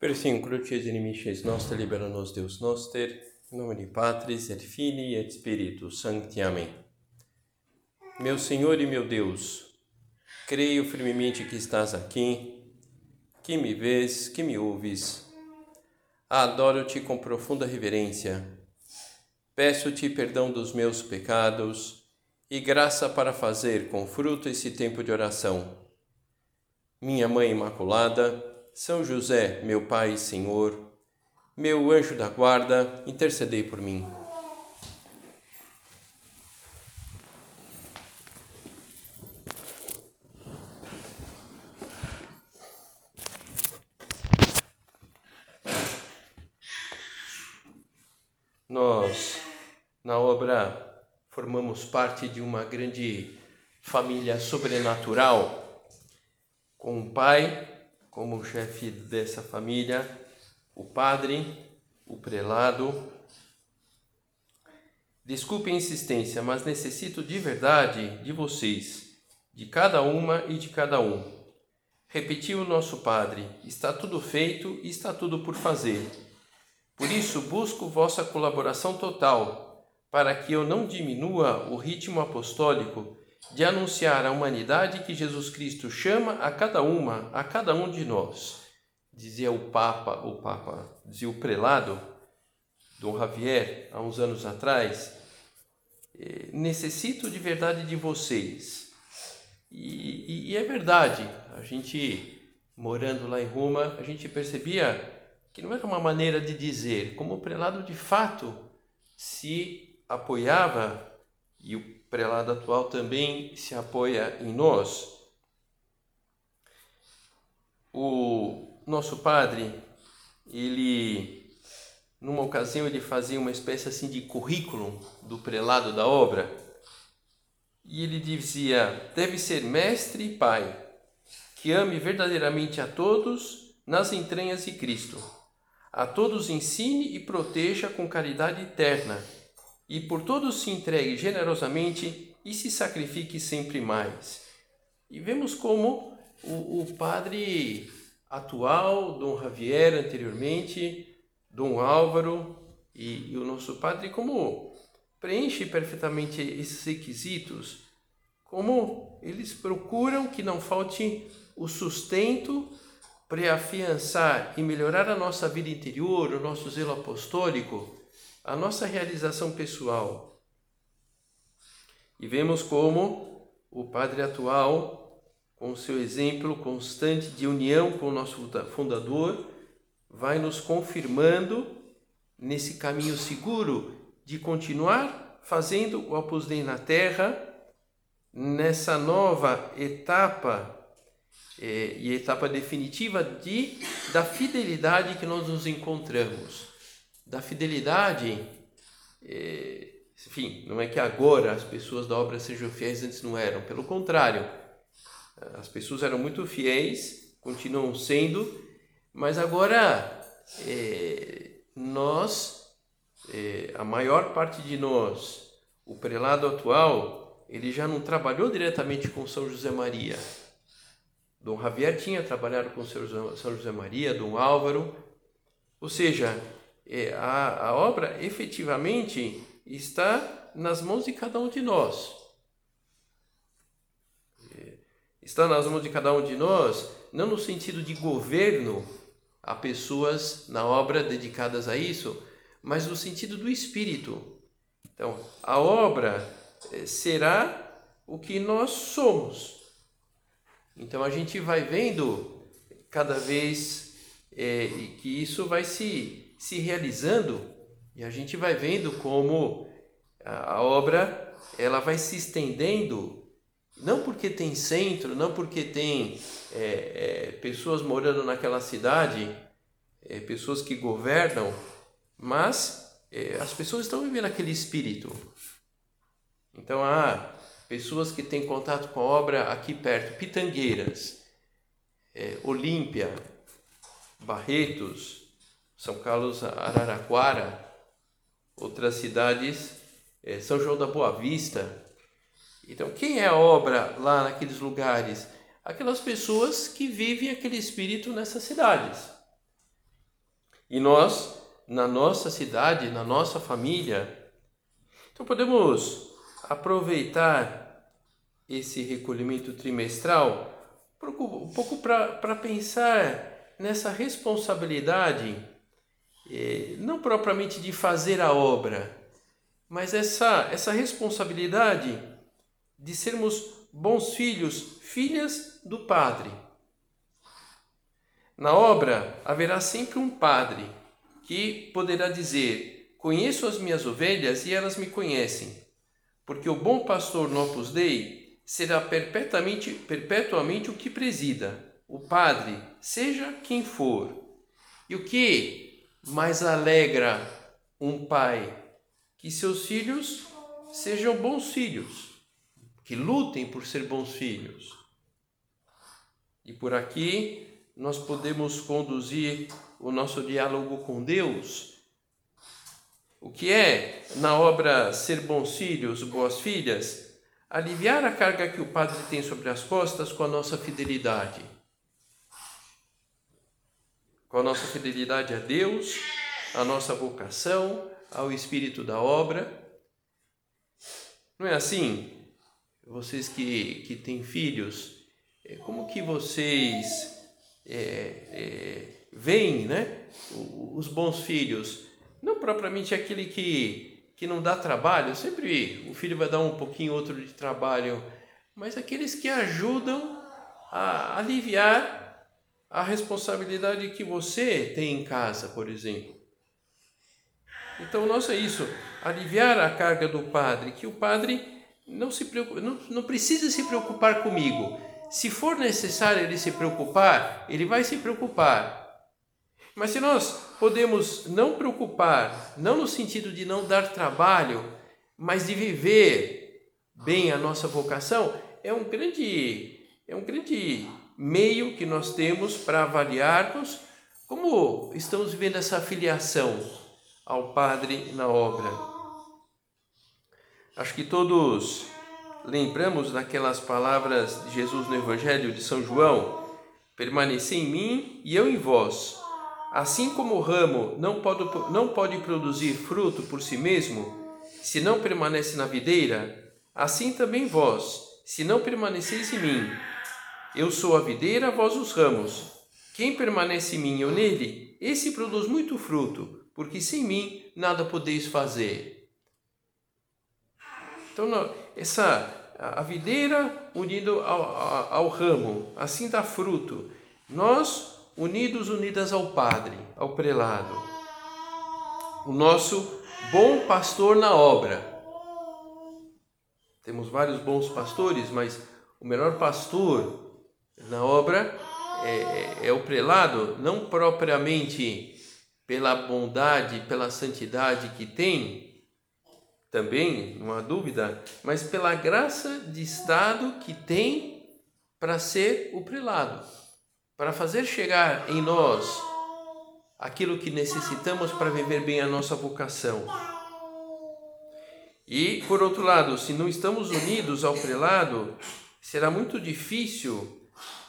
Versincolo et inimices nostre libera nos Deus noster, em nome de Patris et Filii et Spiritus Sancti. Amém. Meu Senhor e meu Deus, creio firmemente que estás aqui, que me vês, que me ouves. Adoro-te com profunda reverência. Peço-te perdão dos meus pecados e graça para fazer com fruto esse tempo de oração. Minha Mãe Imaculada, são José, meu Pai e Senhor, meu anjo da guarda, intercedei por mim. Nós, na obra, formamos parte de uma grande família sobrenatural, com um pai, como chefe dessa família, o padre, o prelado. Desculpe a insistência, mas necessito de verdade de vocês, de cada uma e de cada um. Repetiu o nosso padre: está tudo feito e está tudo por fazer. Por isso, busco vossa colaboração total, para que eu não diminua o ritmo apostólico de anunciar à humanidade que Jesus Cristo chama a cada uma, a cada um de nós. Dizia o Papa, o Papa, dizia o prelado, Dom Javier, há uns anos atrás, eh, necessito de verdade de vocês. E, e, e é verdade, a gente morando lá em Roma, a gente percebia que não era uma maneira de dizer, como o prelado de fato se apoiava e o prelado atual também se apoia em nós. O nosso padre, ele, numa ocasião, ele fazia uma espécie assim de currículo do prelado da obra. E ele dizia: deve ser mestre e pai, que ame verdadeiramente a todos nas entranhas de Cristo. A todos ensine e proteja com caridade eterna e por todos se entregue generosamente e se sacrifique sempre mais. E vemos como o, o padre atual, Dom Javier anteriormente, Dom Álvaro e, e o nosso padre, como preenche perfeitamente esses requisitos, como eles procuram que não falte o sustento para afiançar e melhorar a nossa vida interior, o nosso zelo apostólico, a nossa realização pessoal. E vemos como o Padre atual, com seu exemplo constante de união com o nosso fundador, vai nos confirmando nesse caminho seguro de continuar fazendo o Opus na Terra, nessa nova etapa eh, e etapa definitiva de, da fidelidade que nós nos encontramos da fidelidade. É, enfim, não é que agora as pessoas da obra sejam fiéis, antes não eram. Pelo contrário, as pessoas eram muito fiéis, continuam sendo, mas agora é, nós, é, a maior parte de nós, o prelado atual, ele já não trabalhou diretamente com São José Maria. Dom Javier tinha trabalhado com São José Maria, Dom Álvaro, ou seja, a, a obra efetivamente está nas mãos de cada um de nós. Está nas mãos de cada um de nós, não no sentido de governo a pessoas na obra dedicadas a isso, mas no sentido do espírito. Então, a obra é, será o que nós somos. Então, a gente vai vendo cada vez é, que isso vai se se realizando e a gente vai vendo como a, obra ela vai se estendendo não porque tem centro, não porque tem é, é, pessoas morando naquela cidade, é, pessoas que governam, mas é, as pessoas estão vivendo aquele espírito. Então há pessoas que têm contato com a obra aqui perto, Pitangueiras, é, Olímpia, Barretos, são Carlos Araraquara, outras cidades, é, São João da Boa Vista. Então, quem é a obra lá naqueles lugares? Aquelas pessoas que vivem aquele espírito nessas cidades. E nós, na nossa cidade, na nossa família, então podemos aproveitar esse recolhimento trimestral um pouco para pensar nessa responsabilidade, não propriamente de fazer a obra, mas essa, essa responsabilidade de sermos bons filhos, filhas do Padre. Na obra haverá sempre um padre que poderá dizer: Conheço as minhas ovelhas e elas me conhecem, porque o bom pastor no Opus Dei será perpetuamente, perpetuamente o que presida, o padre, seja quem for. E o que mais alegra um pai? Que seus filhos sejam bons filhos que lutem por ser bons filhos. E por aqui nós podemos conduzir o nosso diálogo com Deus. O que é, na obra Ser Bons Filhos, Boas Filhas, aliviar a carga que o Padre tem sobre as costas com a nossa fidelidade. Com a nossa fidelidade a Deus, a nossa vocação, ao Espírito da obra. Não é assim? vocês que, que têm filhos, é, como que vocês é, é, veem né, os bons filhos? Não propriamente aquele que, que não dá trabalho, sempre o filho vai dar um pouquinho outro de trabalho, mas aqueles que ajudam a aliviar a responsabilidade que você tem em casa, por exemplo. Então, nossa, isso, aliviar a carga do padre, que o padre não, se preocupe, não, não precisa se preocupar comigo. Se for necessário ele se preocupar, ele vai se preocupar. Mas se nós podemos não preocupar, não no sentido de não dar trabalho, mas de viver bem a nossa vocação, é um grande, é um grande meio que nós temos para avaliarmos como estamos vivendo essa filiação ao Padre na obra. Acho que todos lembramos daquelas palavras de Jesus no Evangelho de São João: permanecei em mim e eu em vós. Assim como o ramo não pode, não pode produzir fruto por si mesmo, se não permanece na videira, assim também vós, se não permaneceis em mim. Eu sou a videira, vós os ramos. Quem permanece em mim eu nele, esse produz muito fruto, porque sem mim nada podeis fazer. Então, essa a videira unido ao, ao, ao ramo, assim dá fruto. Nós unidos, unidas ao Padre, ao prelado. O nosso bom pastor na obra. Temos vários bons pastores, mas o melhor pastor na obra é, é, é o prelado, não propriamente pela bondade, pela santidade que tem, também, não há dúvida, mas pela graça de estado que tem para ser o prelado, para fazer chegar em nós aquilo que necessitamos para viver bem a nossa vocação. E, por outro lado, se não estamos unidos ao prelado, será muito difícil,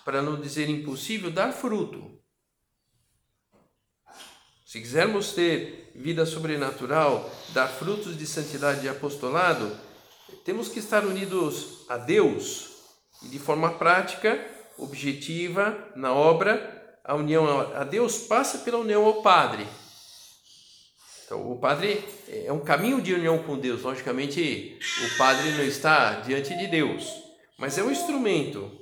para não dizer impossível, dar fruto. Se quisermos ter vida sobrenatural, dar frutos de santidade e apostolado, temos que estar unidos a Deus e de forma prática, objetiva, na obra, a união a Deus passa pela união ao Padre. Então, o Padre é um caminho de união com Deus. Logicamente, o Padre não está diante de Deus, mas é um instrumento.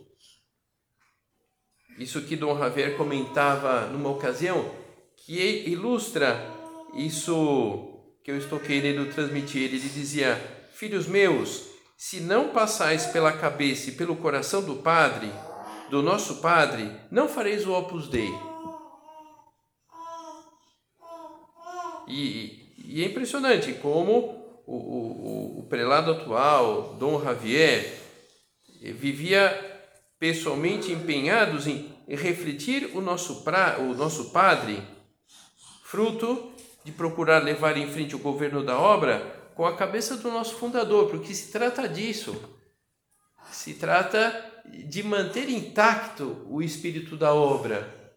Isso que Dom Javier comentava numa ocasião, que ilustra isso que eu estou querendo transmitir. Ele dizia: Filhos meus, se não passais pela cabeça e pelo coração do Padre, do nosso Padre, não fareis o Opus Dei. E, e é impressionante como o, o, o prelado atual, Dom Javier, vivia pessoalmente empenhados em, refletir o nosso, pra, o nosso Padre fruto de procurar levar em frente o governo da obra com a cabeça do nosso fundador, porque se trata disso. Se trata de manter intacto o espírito da obra.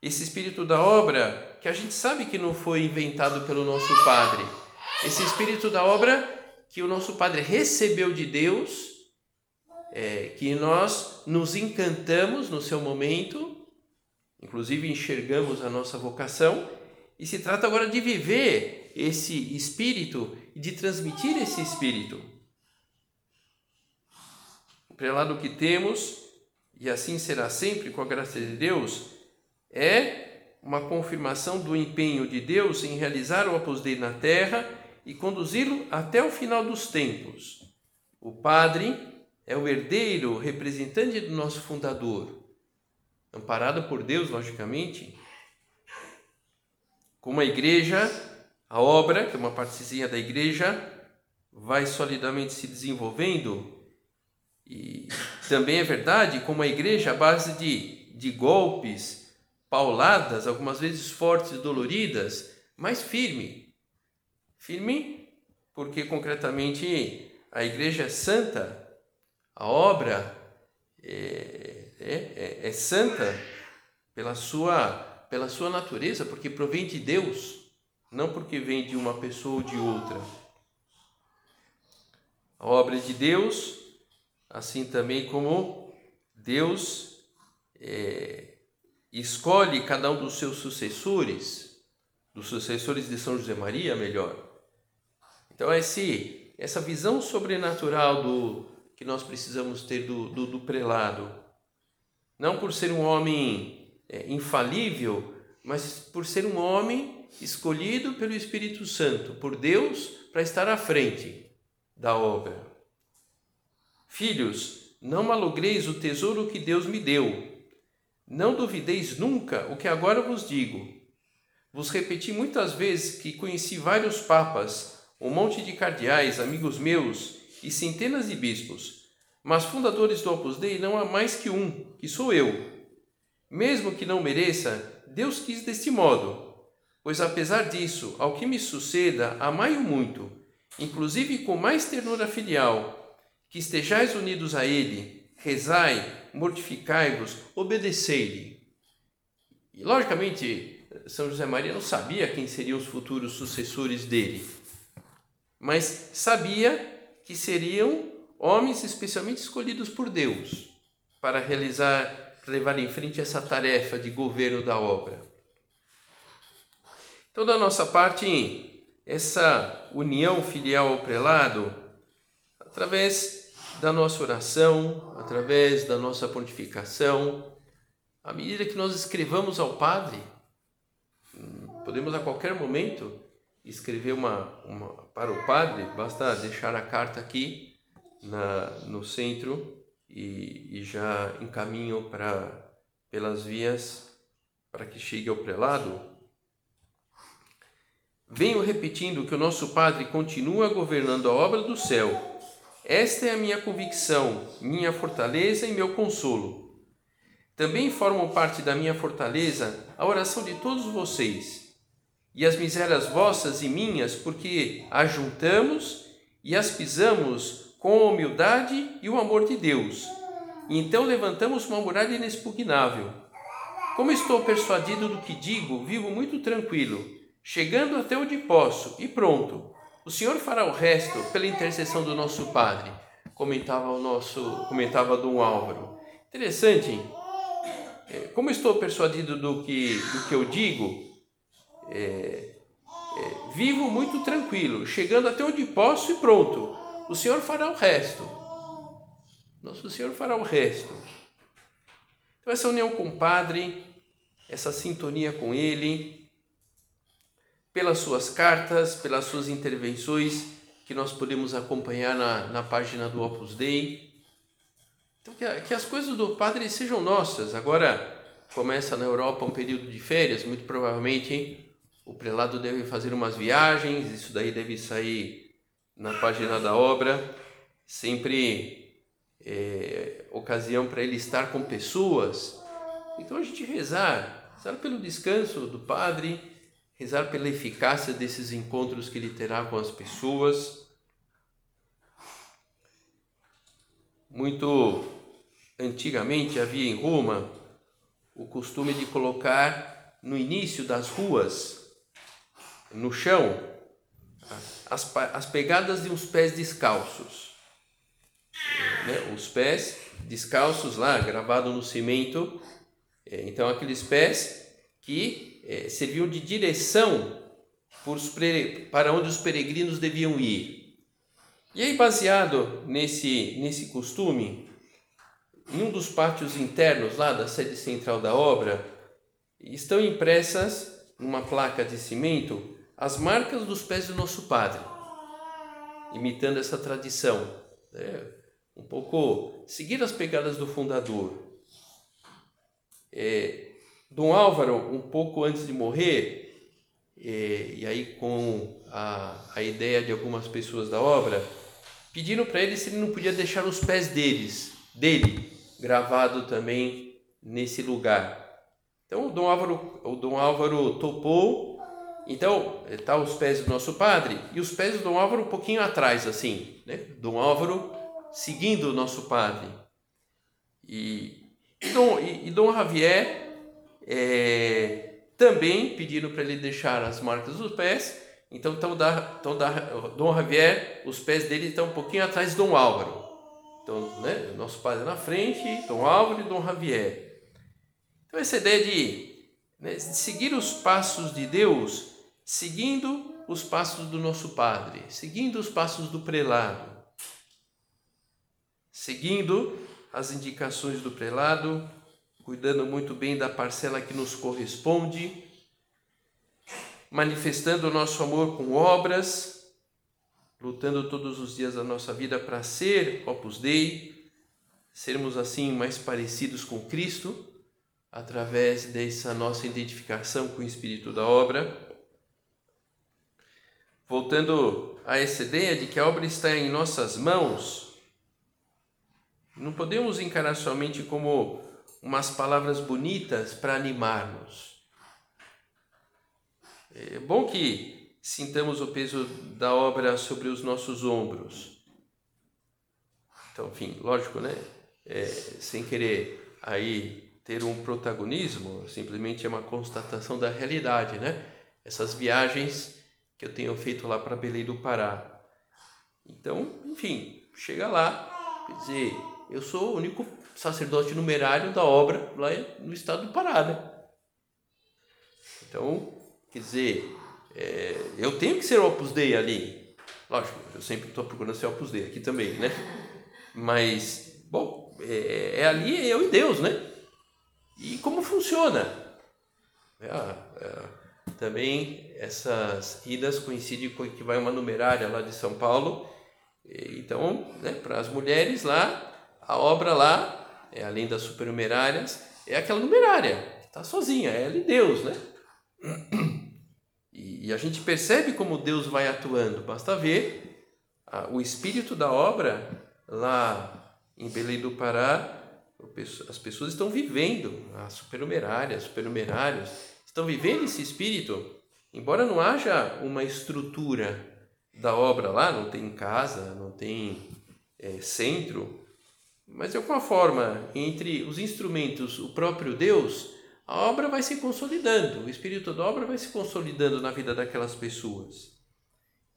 Esse espírito da obra, que a gente sabe que não foi inventado pelo nosso Padre. Esse espírito da obra que o nosso Padre recebeu de Deus, é, que nós nos encantamos no seu momento, inclusive enxergamos a nossa vocação, e se trata agora de viver esse espírito e de transmitir esse espírito. O prelado que temos, e assim será sempre com a graça de Deus, é uma confirmação do empenho de Deus em realizar o Dei na terra e conduzi-lo até o final dos tempos. O padre é o herdeiro, representante do nosso fundador, amparado por Deus, logicamente. Como a igreja, a obra, que é uma partezinha da igreja, vai solidamente se desenvolvendo. E também é verdade, como a igreja, a base de, de golpes, pauladas, algumas vezes fortes e doloridas, mas firme. Firme porque concretamente a igreja é santa, a obra é, é, é, é santa pela sua, pela sua natureza, porque provém de Deus, não porque vem de uma pessoa ou de outra. A obra é de Deus, assim também como Deus é, escolhe cada um dos seus sucessores, dos sucessores de São José Maria, melhor. Então, esse, essa visão sobrenatural do, que nós precisamos ter do, do, do prelado, não por ser um homem é, infalível, mas por ser um homem escolhido pelo Espírito Santo, por Deus, para estar à frente da obra. Filhos, não malogreis o tesouro que Deus me deu não duvideis nunca o que agora vos digo. Vos repeti muitas vezes que conheci vários papas, um monte de cardeais, amigos meus, e centenas de bispos, mas fundadores do Opus Dei não há mais que um, que sou eu. Mesmo que não mereça, Deus quis deste modo, pois apesar disso, ao que me suceda, amai-o muito, inclusive com mais ternura filial, que estejais unidos a Ele, rezai, mortificai-vos, obedecei-lhe. E, logicamente, São José Maria não sabia quem seriam os futuros sucessores dele, mas sabia que seriam homens especialmente escolhidos por Deus para realizar, levar em frente essa tarefa de governo da obra. Então, da nossa parte, essa união filial ao prelado, através da nossa oração, através da nossa pontificação, à medida que nós escrevamos ao Padre, podemos a qualquer momento escrever uma, uma para o Padre, basta deixar a carta aqui na, no centro e, e já encaminho para pelas vias para que chegue ao prelado. Venho repetindo que o nosso Padre continua governando a obra do céu esta é a minha convicção, minha fortaleza e meu consolo. Também formam parte da minha fortaleza a oração de todos vocês e as misérias vossas e minhas, porque as juntamos e as pisamos com a humildade e o amor de Deus. E então levantamos uma muralha inexpugnável. Como estou persuadido do que digo, vivo muito tranquilo, chegando até onde posso e pronto o Senhor fará o resto pela intercessão do nosso Padre, comentava o nosso, comentava Dom Álvaro. Interessante? É, como estou persuadido do que, do que eu digo, é, é, vivo muito tranquilo, chegando até onde posso e pronto. O Senhor fará o resto. Nosso Senhor fará o resto. Então, essa união com o Padre, essa sintonia com Ele, pelas suas cartas, pelas suas intervenções que nós podemos acompanhar na, na página do Opus Dei. Então, que, que as coisas do Padre sejam nossas. Agora começa na Europa um período de férias, muito provavelmente hein? O prelado deve fazer umas viagens, isso daí deve sair na página da obra. Sempre é, ocasião para ele estar com pessoas. Então a gente rezar, rezar pelo descanso do Padre rezar pela eficácia desses encontros que ele terá com as pessoas. Muito antigamente havia em Roma o costume de colocar no início das ruas, no chão, as, as pegadas de uns pés descalços. Né? Os pés descalços lá, gravado no cimento. É, então, aqueles pés que é, serviam de direção para onde os peregrinos deviam ir. E aí, baseado nesse, nesse costume, em um dos pátios internos lá da sede central da obra, estão impressas numa placa de cimento as marcas dos pés do nosso Padre, imitando essa tradição. Né? Um pouco seguir as pegadas do fundador. É, Dom Álvaro, um pouco antes de morrer, é, e aí com a, a ideia de algumas pessoas da obra, pediram para ele se ele não podia deixar os pés deles, dele, gravado também nesse lugar. Então o Dom Álvaro, o Dom Álvaro topou. Então está os pés do nosso padre e os pés do Dom Álvaro um pouquinho atrás, assim, né? Dom Álvaro seguindo o nosso padre. E, e, Dom, e, e Dom Javier é, também pediram para ele deixar as marcas dos pés. Então, então, da, então da, Dom Javier, os pés dele estão um pouquinho atrás de Dom Álvaro. Então, né, nosso padre na frente, Dom Álvaro e Dom Javier. Então, essa ideia de, né, de seguir os passos de Deus, seguindo os passos do nosso padre, seguindo os passos do prelado, seguindo as indicações do prelado, cuidando muito bem da parcela que nos corresponde, manifestando o nosso amor com obras, lutando todos os dias da nossa vida para ser Opus Dei, sermos assim mais parecidos com Cristo, através dessa nossa identificação com o Espírito da obra. Voltando a essa ideia de que a obra está em nossas mãos, não podemos encarar somente como umas palavras bonitas para animar-nos. É bom que sintamos o peso da obra sobre os nossos ombros. Então, enfim, lógico, né? É, sem querer aí ter um protagonismo, simplesmente é uma constatação da realidade, né? Essas viagens que eu tenho feito lá para Belém do Pará. Então, enfim, chega lá, quer dizer, eu sou o único sacerdote numerário da obra lá no estado do Pará, né? Então, quer dizer, é, eu tenho que ser Opus Dei ali. Lógico, eu sempre estou procurando ser Opus Dei aqui também, né? Mas, bom, é, é ali eu e Deus, né? E como funciona? É, é, também essas idas coincidem com que vai uma numerária lá de São Paulo. Então, né, para as mulheres lá, a obra lá, é, além das supernumerárias, é aquela numerária, está sozinha, é ela e Deus, né? E, a gente percebe como Deus vai atuando. Basta ver o espírito da obra lá em Belém do Pará. As pessoas estão vivendo, as supernumerárias, supernumerários, estão vivendo esse espírito. Embora não haja uma estrutura da obra lá, não tem casa, não tem é, centro, mas de alguma forma, entre os instrumentos, o próprio Deus a obra vai se consolidando, o espírito da obra vai se consolidando na vida daquelas pessoas.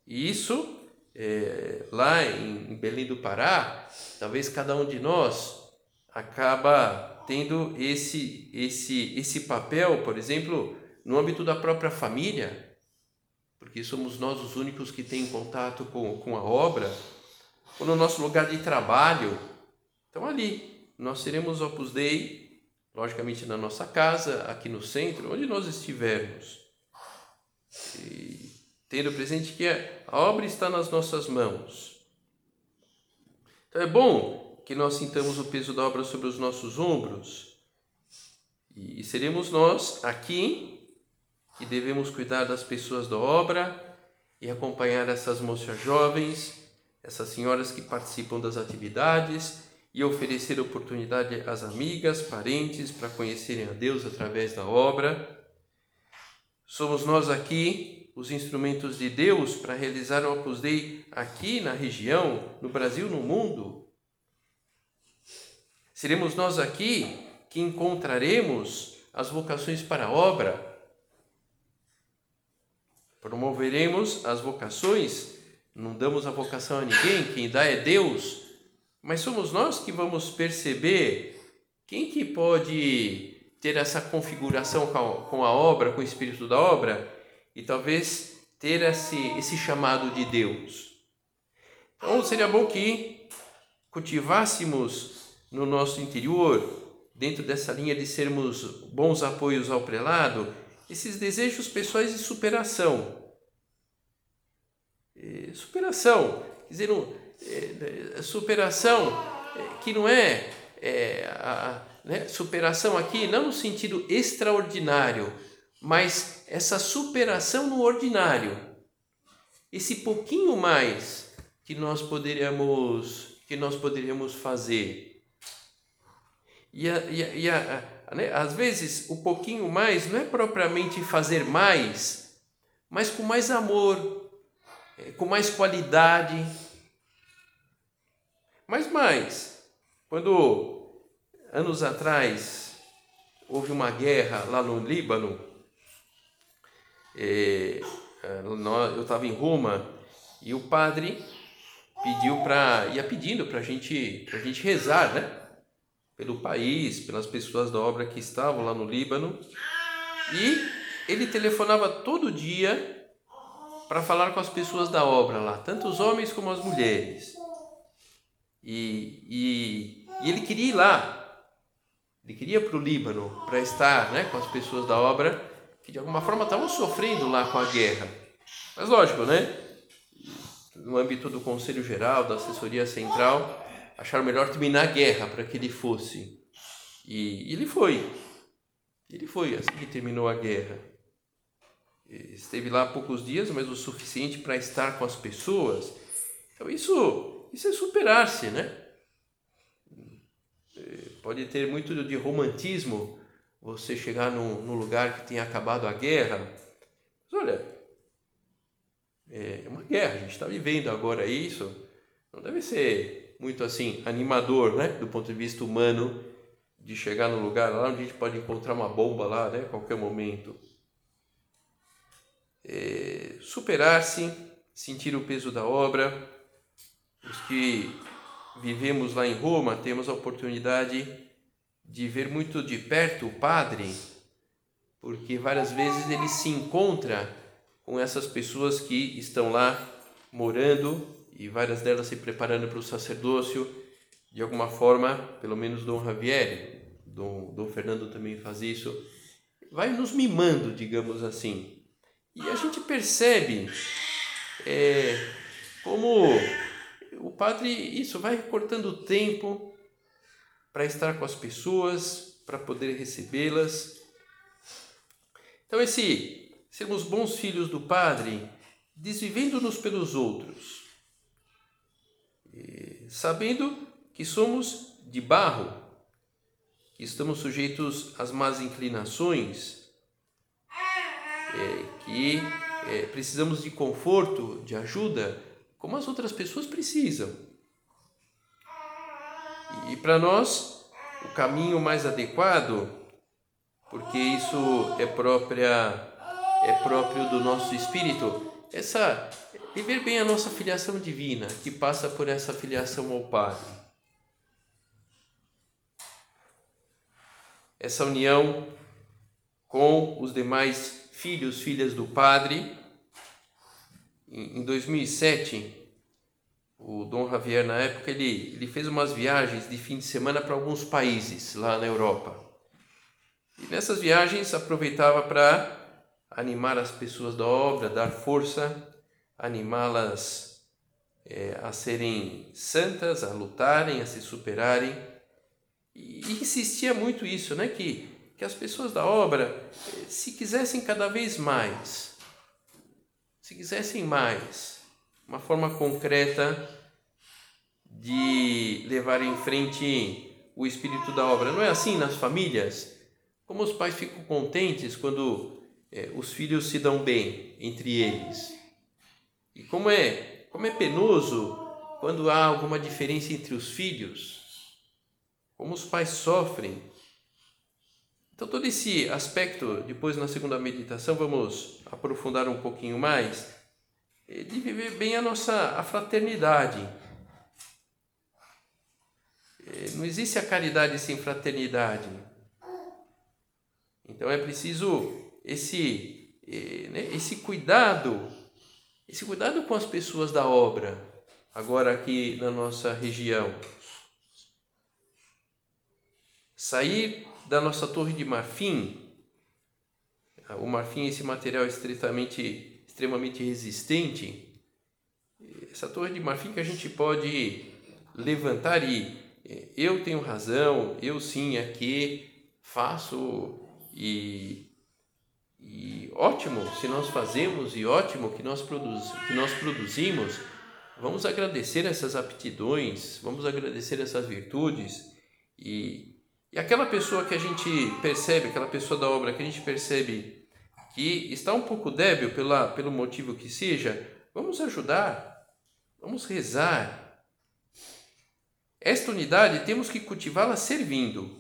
E isso, é, lá em, Belém do Pará, talvez cada um de nós acaba tendo esse, esse, esse papel, por exemplo, no âmbito da própria família, porque somos nós os únicos que têm contato com, com a obra, ou no nosso lugar de trabalho. Então, ali, nós seremos Opus Dei logicamente na nossa casa, aqui no centro, onde nós estivermos. E tendo presente que a obra está nas nossas mãos. Então é bom que nós sintamos o peso da obra sobre os nossos ombros. E seremos nós aqui que devemos cuidar das pessoas da obra e acompanhar essas moças jovens, essas senhoras que participam das atividades e oferecer oportunidade às amigas, parentes para conhecerem a Deus através da obra. Somos nós aqui os instrumentos de Deus para realizar o Opus Dei aqui na região, no Brasil, no mundo. Seremos nós aqui que encontraremos as vocações para a obra Promoveremos as vocações, não damos a vocação a ninguém, quem dá é Deus, mas somos nós que vamos perceber quem que pode ter essa configuração com a obra, com o espírito da obra, e talvez ter esse, esse chamado de Deus. Então seria bom que cultivássemos no nosso interior, dentro dessa linha de sermos bons apoios ao prelado, esses desejos pessoais de superação. superação, quer dizer, é, superação é, que não é, é a, né, superação aqui não no sentido extraordinário, mas essa superação no ordinário. Esse pouquinho mais que nós poderíamos que nós poderíamos fazer. E, a, e, a, e a, né, às vezes o pouquinho mais não é propriamente fazer mais, mas com mais amor, é, com mais qualidade. Mas mais, quando anos atrás houve uma guerra lá no Líbano, é, é eu estava em Roma e o padre pediu para ia pedindo para gente a gente rezar, né? Pelo país, pelas pessoas da obra que estavam lá no Líbano. E ele telefonava todo dia para falar com as pessoas da obra lá, tanto os homens como as mulheres. E, e, e ele queria ir lá. Ele queria para o Líbano para estar né, com as pessoas da obra que de alguma forma estavam sofrendo lá com a guerra. Mas lógico, né? no âmbito do Conselho Geral, da Assessoria Central, acharam melhor terminar a guerra para que ele fosse. E ele foi. Ele foi assim que terminou a guerra. Esteve lá poucos dias, mas o suficiente para estar com as pessoas. Então isso, isso é superar-se, né? Pode ter muito de romantismo você chegar num, num lugar que tenha acabado a guerra. Mas olha, é uma guerra, a gente está vivendo agora isso, não deve ser muito assim animador, né, do ponto de vista humano, de chegar no lugar lá onde a gente pode encontrar uma bomba lá, né, a qualquer momento. É, Superar-se, sentir o peso da obra. Os que vivemos lá em Roma temos a oportunidade de ver muito de perto o padre, porque várias vezes ele se encontra com essas pessoas que estão lá morando e várias delas se preparando para o sacerdócio. De alguma forma, pelo menos Dom Javier, Dom, Dom Fernando também faz isso, vai nos mimando, digamos assim. E a gente percebe é, como o padre, isso, vai cortando tempo para estar com as pessoas, para poder recebê-las. Então, esse sermos bons filhos do Padre, desvivendo-nos pelos outros, sabendo que somos de barro, que estamos sujeitos às más inclinações, é, que é, precisamos de conforto, de ajuda, como as outras pessoas precisam. E para nós, o caminho mais adequado, porque isso é própria é próprio do nosso espírito, essa viver bem a nossa filiação divina, que passa por essa filiação ao Padre. Essa união com os demais filhos, filhas do Padre. Em 2007, o Dom Javier, na época, ele, ele fez umas viagens de fim de semana para alguns países lá na Europa. E nessas viagens aproveitava para animar as pessoas da obra, dar força, animá-las é, a serem santas, a lutarem, a se superarem. E, insistia muito isso, né? Que, que as pessoas da obra, se quisessem cada vez mais, se quisessem mais, uma forma concreta de levar em frente o espírito da obra. Não é assim nas famílias? Como os pais ficam contentes quando é, os filhos se dão bem entre eles. E como é, como é penoso quando há alguma diferença entre os filhos, como os pais sofrem. Então, todo esse aspecto, depois na segunda meditação, vamos aprofundar um pouquinho mais, é de viver bem a nossa a fraternidade. É, não existe a caridade sem fraternidade. Então é preciso esse, é, né, esse cuidado, esse cuidado com as pessoas da obra, agora aqui na nossa região. Sair da nossa torre de marfim, o marfim esse material extremamente, extremamente resistente, essa torre de marfim que a gente pode levantar e eu tenho razão, eu sim aqui faço e ótimo se nós fazemos e ótimo que nós, produz, que nós produzimos, vamos agradecer essas aptidões, vamos agradecer essas virtudes e e aquela pessoa que a gente percebe, aquela pessoa da obra que a gente percebe que está um pouco débil pela, pelo motivo que seja, vamos ajudar, vamos rezar. Esta unidade temos que cultivá-la servindo.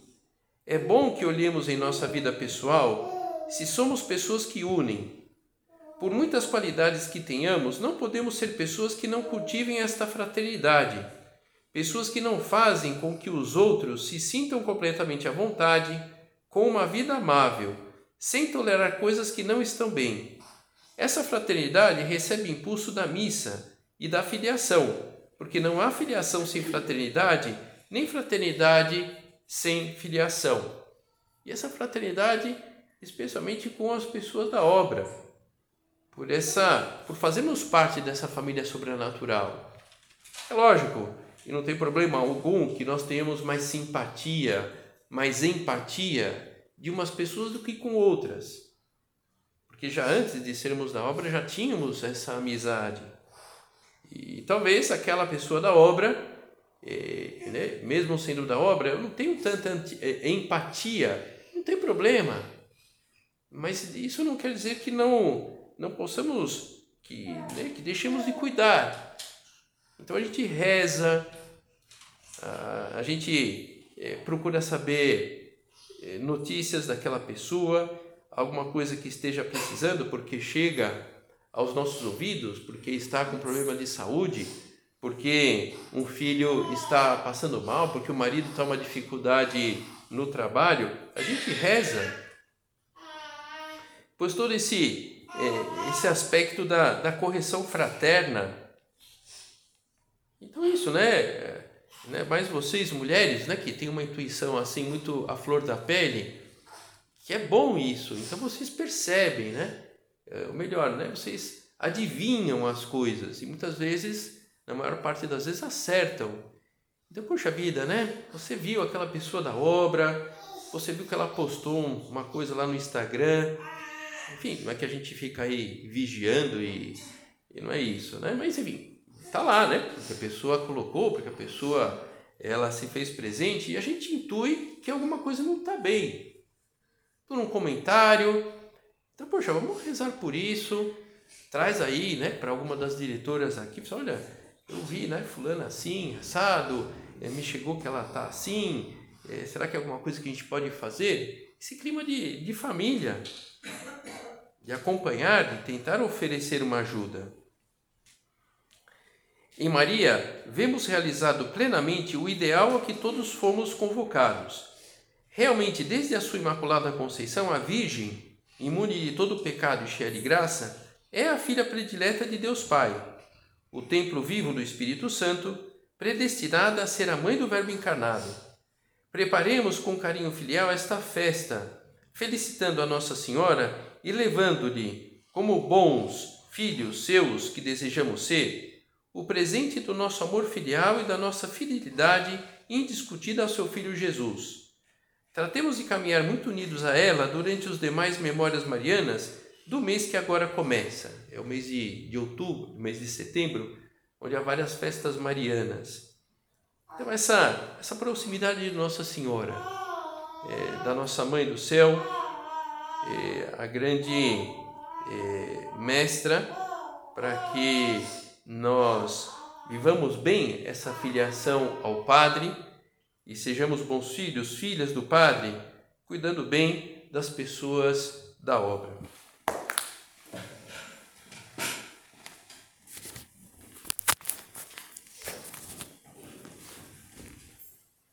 É bom que olhemos em nossa vida pessoal se somos pessoas que unem. Por muitas qualidades que tenhamos, não podemos ser pessoas que não cultivem esta fraternidade Pessoas que não fazem com que os outros se sintam completamente à vontade, com uma vida amável, sem tolerar coisas que não estão bem. Essa fraternidade recebe impulso da missa e da filiação, porque não há filiação sem fraternidade, nem fraternidade sem filiação. E essa fraternidade, especialmente com as pessoas da obra, por essa, por fazermos parte dessa família sobrenatural. É lógico, e não tem problema algum que nós tenhamos mais simpatia, mais empatia de umas pessoas do que com outras. Porque já antes de sermos da obra já tínhamos essa amizade. E talvez aquela pessoa da obra, é, né, mesmo sendo da obra, eu não tenho tanta é, empatia, não tem problema. Mas isso não quer dizer que não, não possamos, que, né, que deixemos de cuidar. Então a gente reza, a gente é, procura saber é, notícias daquela pessoa, alguma coisa que esteja precisando, porque chega aos nossos ouvidos, porque está com problema de saúde, porque um filho está passando mal, porque o marido está uma dificuldade no trabalho, a gente reza. Pois todo esse, é, esse aspecto da, da correção fraterna. Então, isso, né? né? Mas vocês, mulheres, né, que têm uma intuição assim muito à flor da pele, que é bom isso. Então vocês percebem, né? É, o melhor, né? Vocês adivinham as coisas e muitas vezes, na maior parte das vezes, acertam. Então, poxa vida, né? Você viu aquela pessoa da obra, você viu que ela postou uma coisa lá no Instagram. Enfim, não é que a gente fica aí vigiando e, e não é isso, né? Mas enfim, Está lá, né? Porque a pessoa colocou, porque a pessoa ela se fez presente e a gente intui que alguma coisa não está bem. Por um comentário. Então, poxa, vamos rezar por isso. Traz aí, né, para alguma das diretoras aqui, olha, eu vi, né, fulana assim, assado, é, me chegou que ela tá assim, é, será que é alguma coisa que a gente pode fazer? Esse clima de, de família, de acompanhar, de tentar oferecer uma ajuda. Em Maria, vemos realizado plenamente o ideal a que todos fomos convocados. Realmente, desde a sua Imaculada Conceição, a Virgem, imune de todo pecado e cheia de graça, é a filha predileta de Deus Pai, o templo vivo do Espírito Santo, predestinada a ser a mãe do Verbo encarnado. Preparemos com carinho filial esta festa, felicitando a Nossa Senhora e levando-lhe, como bons filhos seus que desejamos ser, o presente do nosso amor filial e da nossa fidelidade indiscutida ao seu Filho Jesus. Tratemos de caminhar muito unidos a ela durante os demais memórias marianas do mês que agora começa. É o mês de, de outubro, mês de setembro, onde há várias festas marianas. Então, essa, essa proximidade de Nossa Senhora, é, da nossa Mãe do Céu, é, a grande é, mestra, para que nós vivamos bem essa filiação ao Padre e sejamos bons filhos, filhas do Padre, cuidando bem das pessoas da obra.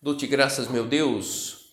Dou-te graças, meu Deus,